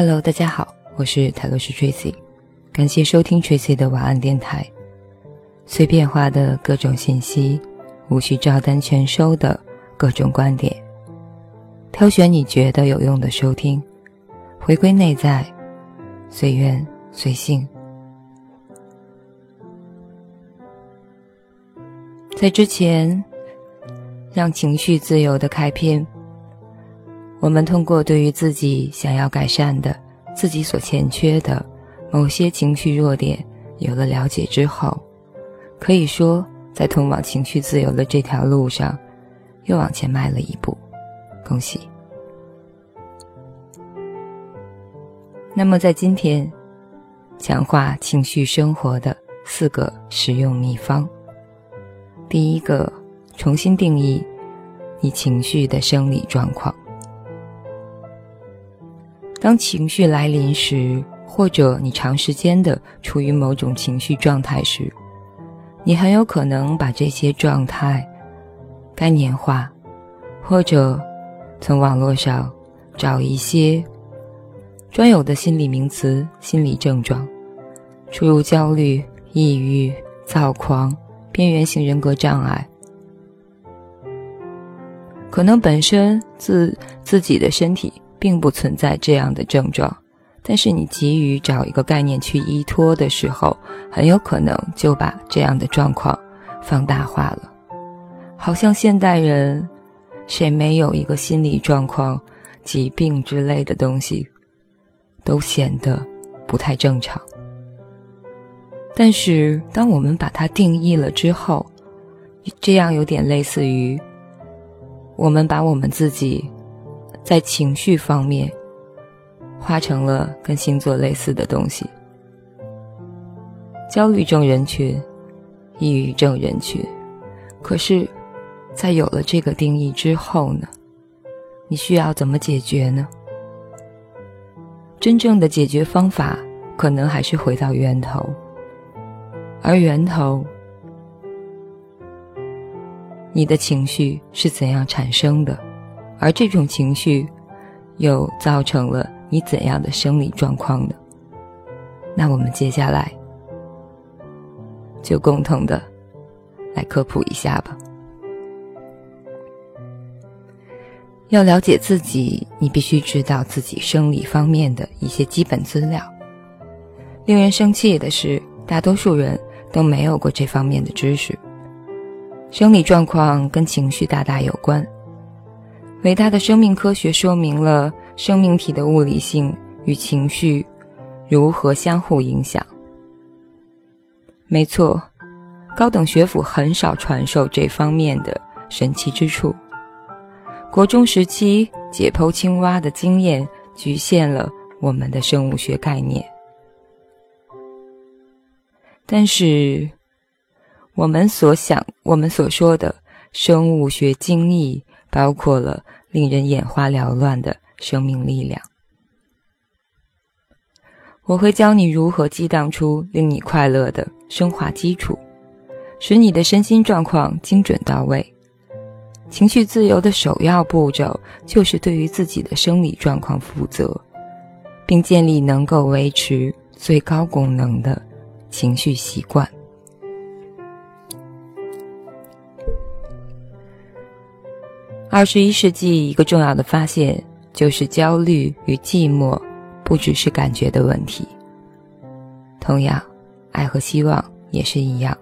Hello，大家好，我是泰罗斯 Tracy，感谢收听 Tracy 的晚安电台。碎片化的各种信息，无需照单全收的各种观点，挑选你觉得有用的收听，回归内在，随缘随性。在之前，让情绪自由的开篇。我们通过对于自己想要改善的、自己所欠缺的某些情绪弱点有了了解之后，可以说在通往情绪自由的这条路上又往前迈了一步，恭喜！那么在今天，强化情绪生活的四个实用秘方。第一个，重新定义你情绪的生理状况。当情绪来临时，或者你长时间的处于某种情绪状态时，你很有可能把这些状态概念化，或者从网络上找一些专有的心理名词、心理症状，诸如焦虑、抑郁、躁狂、边缘型人格障碍，可能本身自自己的身体。并不存在这样的症状，但是你急于找一个概念去依托的时候，很有可能就把这样的状况放大化了。好像现代人谁没有一个心理状况、疾病之类的东西，都显得不太正常。但是当我们把它定义了之后，这样有点类似于我们把我们自己。在情绪方面，化成了跟星座类似的东西：焦虑症人群、抑郁症人群。可是，在有了这个定义之后呢？你需要怎么解决呢？真正的解决方法，可能还是回到源头，而源头，你的情绪是怎样产生的？而这种情绪，又造成了你怎样的生理状况呢？那我们接下来就共同的来科普一下吧。要了解自己，你必须知道自己生理方面的一些基本资料。令人生气的是，大多数人都没有过这方面的知识。生理状况跟情绪大大有关。伟大的生命科学说明了生命体的物理性与情绪如何相互影响。没错，高等学府很少传授这方面的神奇之处。国中时期解剖青蛙的经验局限了我们的生物学概念，但是我们所想、我们所说的生物学精义。包括了令人眼花缭乱的生命力量。我会教你如何激荡出令你快乐的升华基础，使你的身心状况精准到位。情绪自由的首要步骤就是对于自己的生理状况负责，并建立能够维持最高功能的情绪习惯。二十一世纪一个重要的发现就是焦虑与寂寞不只是感觉的问题。同样，爱和希望也是一样。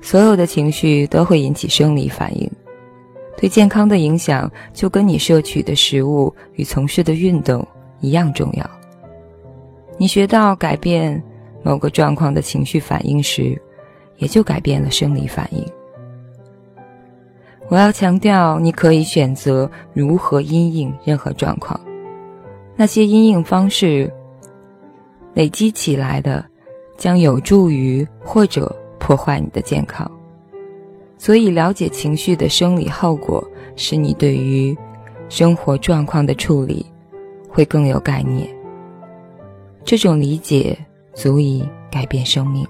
所有的情绪都会引起生理反应，对健康的影响就跟你摄取的食物与从事的运动一样重要。你学到改变某个状况的情绪反应时，也就改变了生理反应。我要强调，你可以选择如何因应任何状况。那些因应方式累积起来的，将有助于或者破坏你的健康。所以，了解情绪的生理后果，使你对于生活状况的处理会更有概念。这种理解足以改变生命。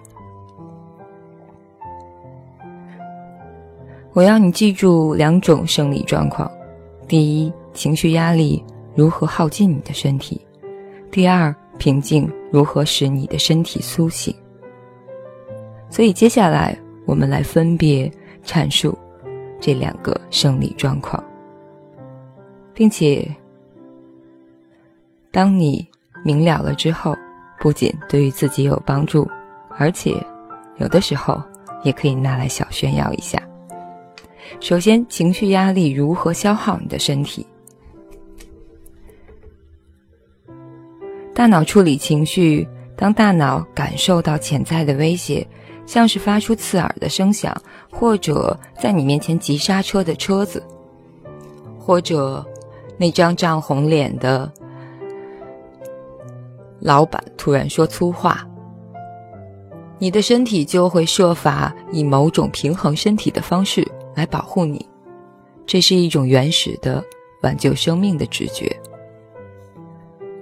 我要你记住两种生理状况：第一，情绪压力如何耗尽你的身体；第二，平静如何使你的身体苏醒。所以接下来我们来分别阐述这两个生理状况，并且当你明了了之后，不仅对于自己有帮助，而且有的时候也可以拿来小炫耀一下。首先，情绪压力如何消耗你的身体？大脑处理情绪，当大脑感受到潜在的威胁，像是发出刺耳的声响，或者在你面前急刹车的车子，或者那张涨红脸的老板突然说粗话，你的身体就会设法以某种平衡身体的方式。来保护你，这是一种原始的挽救生命的直觉。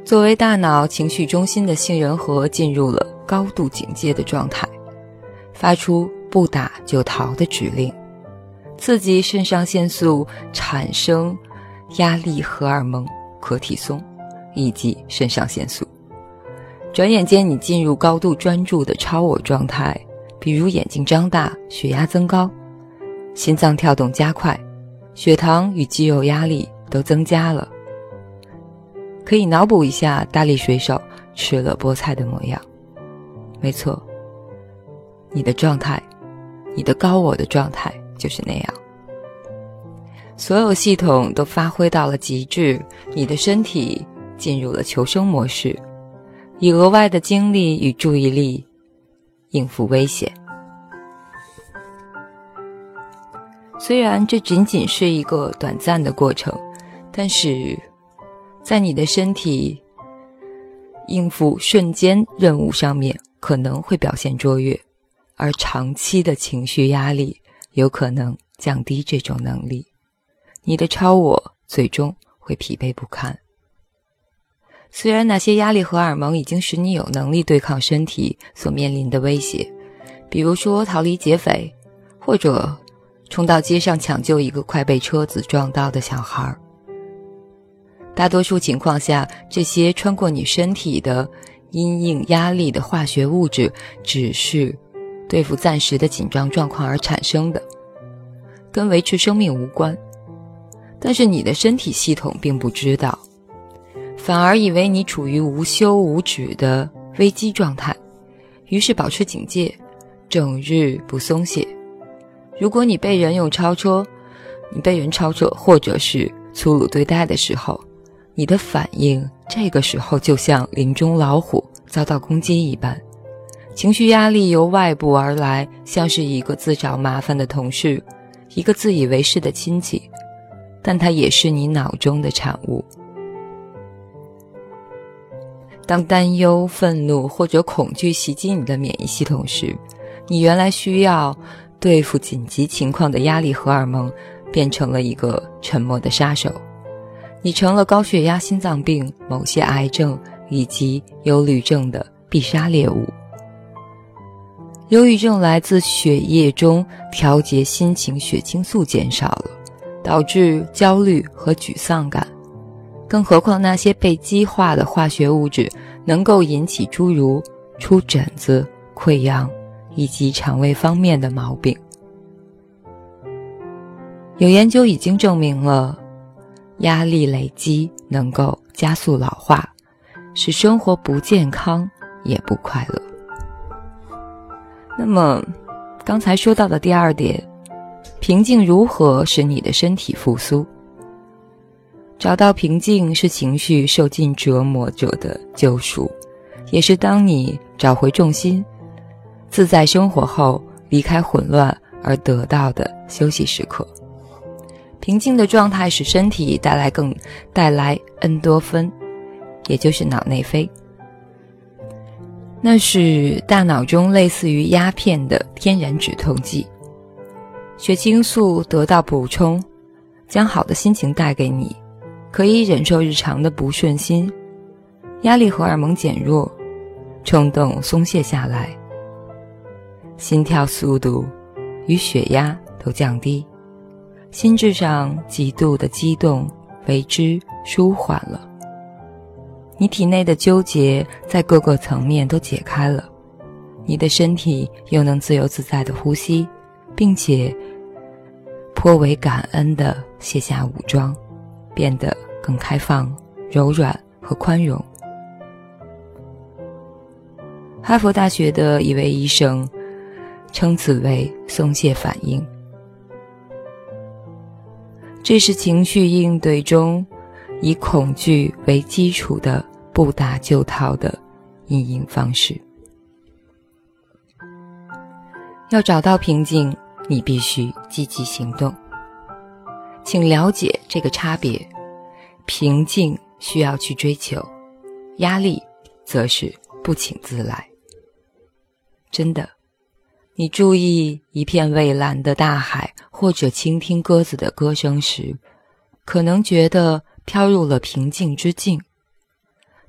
作为大脑情绪中心的杏仁核进入了高度警戒的状态，发出不打就逃的指令，刺激肾上腺素产生压力荷尔蒙可体松以及肾上腺素。转眼间，你进入高度专注的超我状态，比如眼睛张大，血压增高。心脏跳动加快，血糖与肌肉压力都增加了。可以脑补一下大力水手吃了菠菜的模样。没错，你的状态，你的高我的状态就是那样。所有系统都发挥到了极致，你的身体进入了求生模式，以额外的精力与注意力应付危险。虽然这仅仅是一个短暂的过程，但是，在你的身体应付瞬间任务上面可能会表现卓越，而长期的情绪压力有可能降低这种能力，你的超我最终会疲惫不堪。虽然那些压力荷尔蒙已经使你有能力对抗身体所面临的威胁，比如说逃离劫匪，或者。冲到街上抢救一个快被车子撞到的小孩。大多数情况下，这些穿过你身体的因应压力的化学物质，只是对付暂时的紧张状况而产生的，跟维持生命无关。但是你的身体系统并不知道，反而以为你处于无休无止的危机状态，于是保持警戒，整日不松懈。如果你被人用超车，你被人超车，或者是粗鲁对待的时候，你的反应这个时候就像林中老虎遭到攻击一般，情绪压力由外部而来，像是一个自找麻烦的同事，一个自以为是的亲戚，但它也是你脑中的产物。当担忧、愤怒或者恐惧袭击你的免疫系统时，你原来需要。对付紧急情况的压力荷尔蒙变成了一个沉默的杀手，你成了高血压、心脏病、某些癌症以及忧郁症的必杀猎物。忧郁症来自血液中调节心情血清素减少了，导致焦虑和沮丧感。更何况那些被激化的化学物质能够引起诸如出疹子、溃疡。以及肠胃方面的毛病，有研究已经证明了，压力累积能够加速老化，使生活不健康也不快乐。那么，刚才说到的第二点，平静如何使你的身体复苏？找到平静是情绪受尽折磨者的救赎，也是当你找回重心。自在生活后，离开混乱而得到的休息时刻，平静的状态使身体带来更带来恩多芬，也就是脑内啡。那是大脑中类似于鸦片的天然止痛剂，血清素得到补充，将好的心情带给你，可以忍受日常的不顺心，压力荷尔蒙减弱，冲动松懈下来。心跳速度与血压都降低，心智上极度的激动为之舒缓了。你体内的纠结在各个层面都解开了，你的身体又能自由自在的呼吸，并且颇为感恩的卸下武装，变得更开放、柔软和宽容。哈佛大学的一位医生称此为松懈反应，这是情绪应对中以恐惧为基础的不打就套的应应方式。要找到平静，你必须积极行动。请了解这个差别：平静需要去追求，压力则是不请自来。真的，你注意一片蔚蓝的大海，或者倾听鸽子的歌声时，可能觉得飘入了平静之境。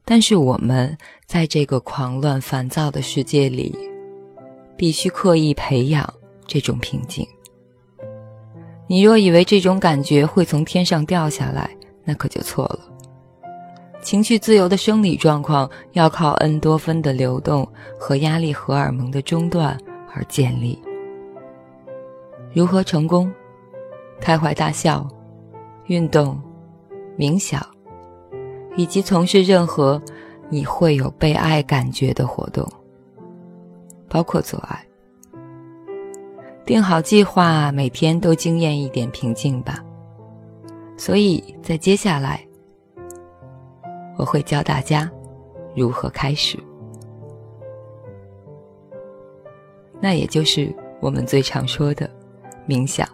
但是我们在这个狂乱烦躁的世界里，必须刻意培养这种平静。你若以为这种感觉会从天上掉下来，那可就错了。情绪自由的生理状况要靠恩多芬的流动和压力荷尔蒙的中断而建立。如何成功？开怀大笑、运动、冥想，以及从事任何你会有被爱感觉的活动，包括做爱。定好计划，每天都惊艳一点平静吧。所以在接下来。我会教大家如何开始，那也就是我们最常说的冥想。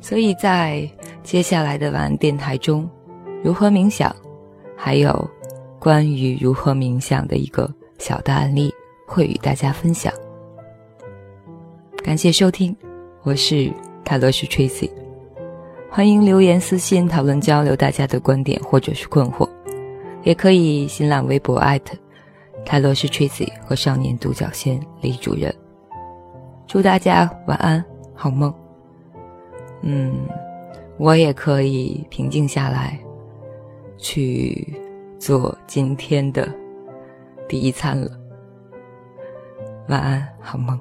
所以在接下来的晚安电台中，如何冥想，还有关于如何冥想的一个小的案例，会与大家分享。感谢收听，我是泰罗斯 Tracy，欢迎留言私信讨论交流大家的观点或者是困惑。也可以新浪微博艾特泰罗斯 Tracy 和少年独角仙李主任。祝大家晚安，好梦。嗯，我也可以平静下来，去做今天的第一餐了。晚安，好梦。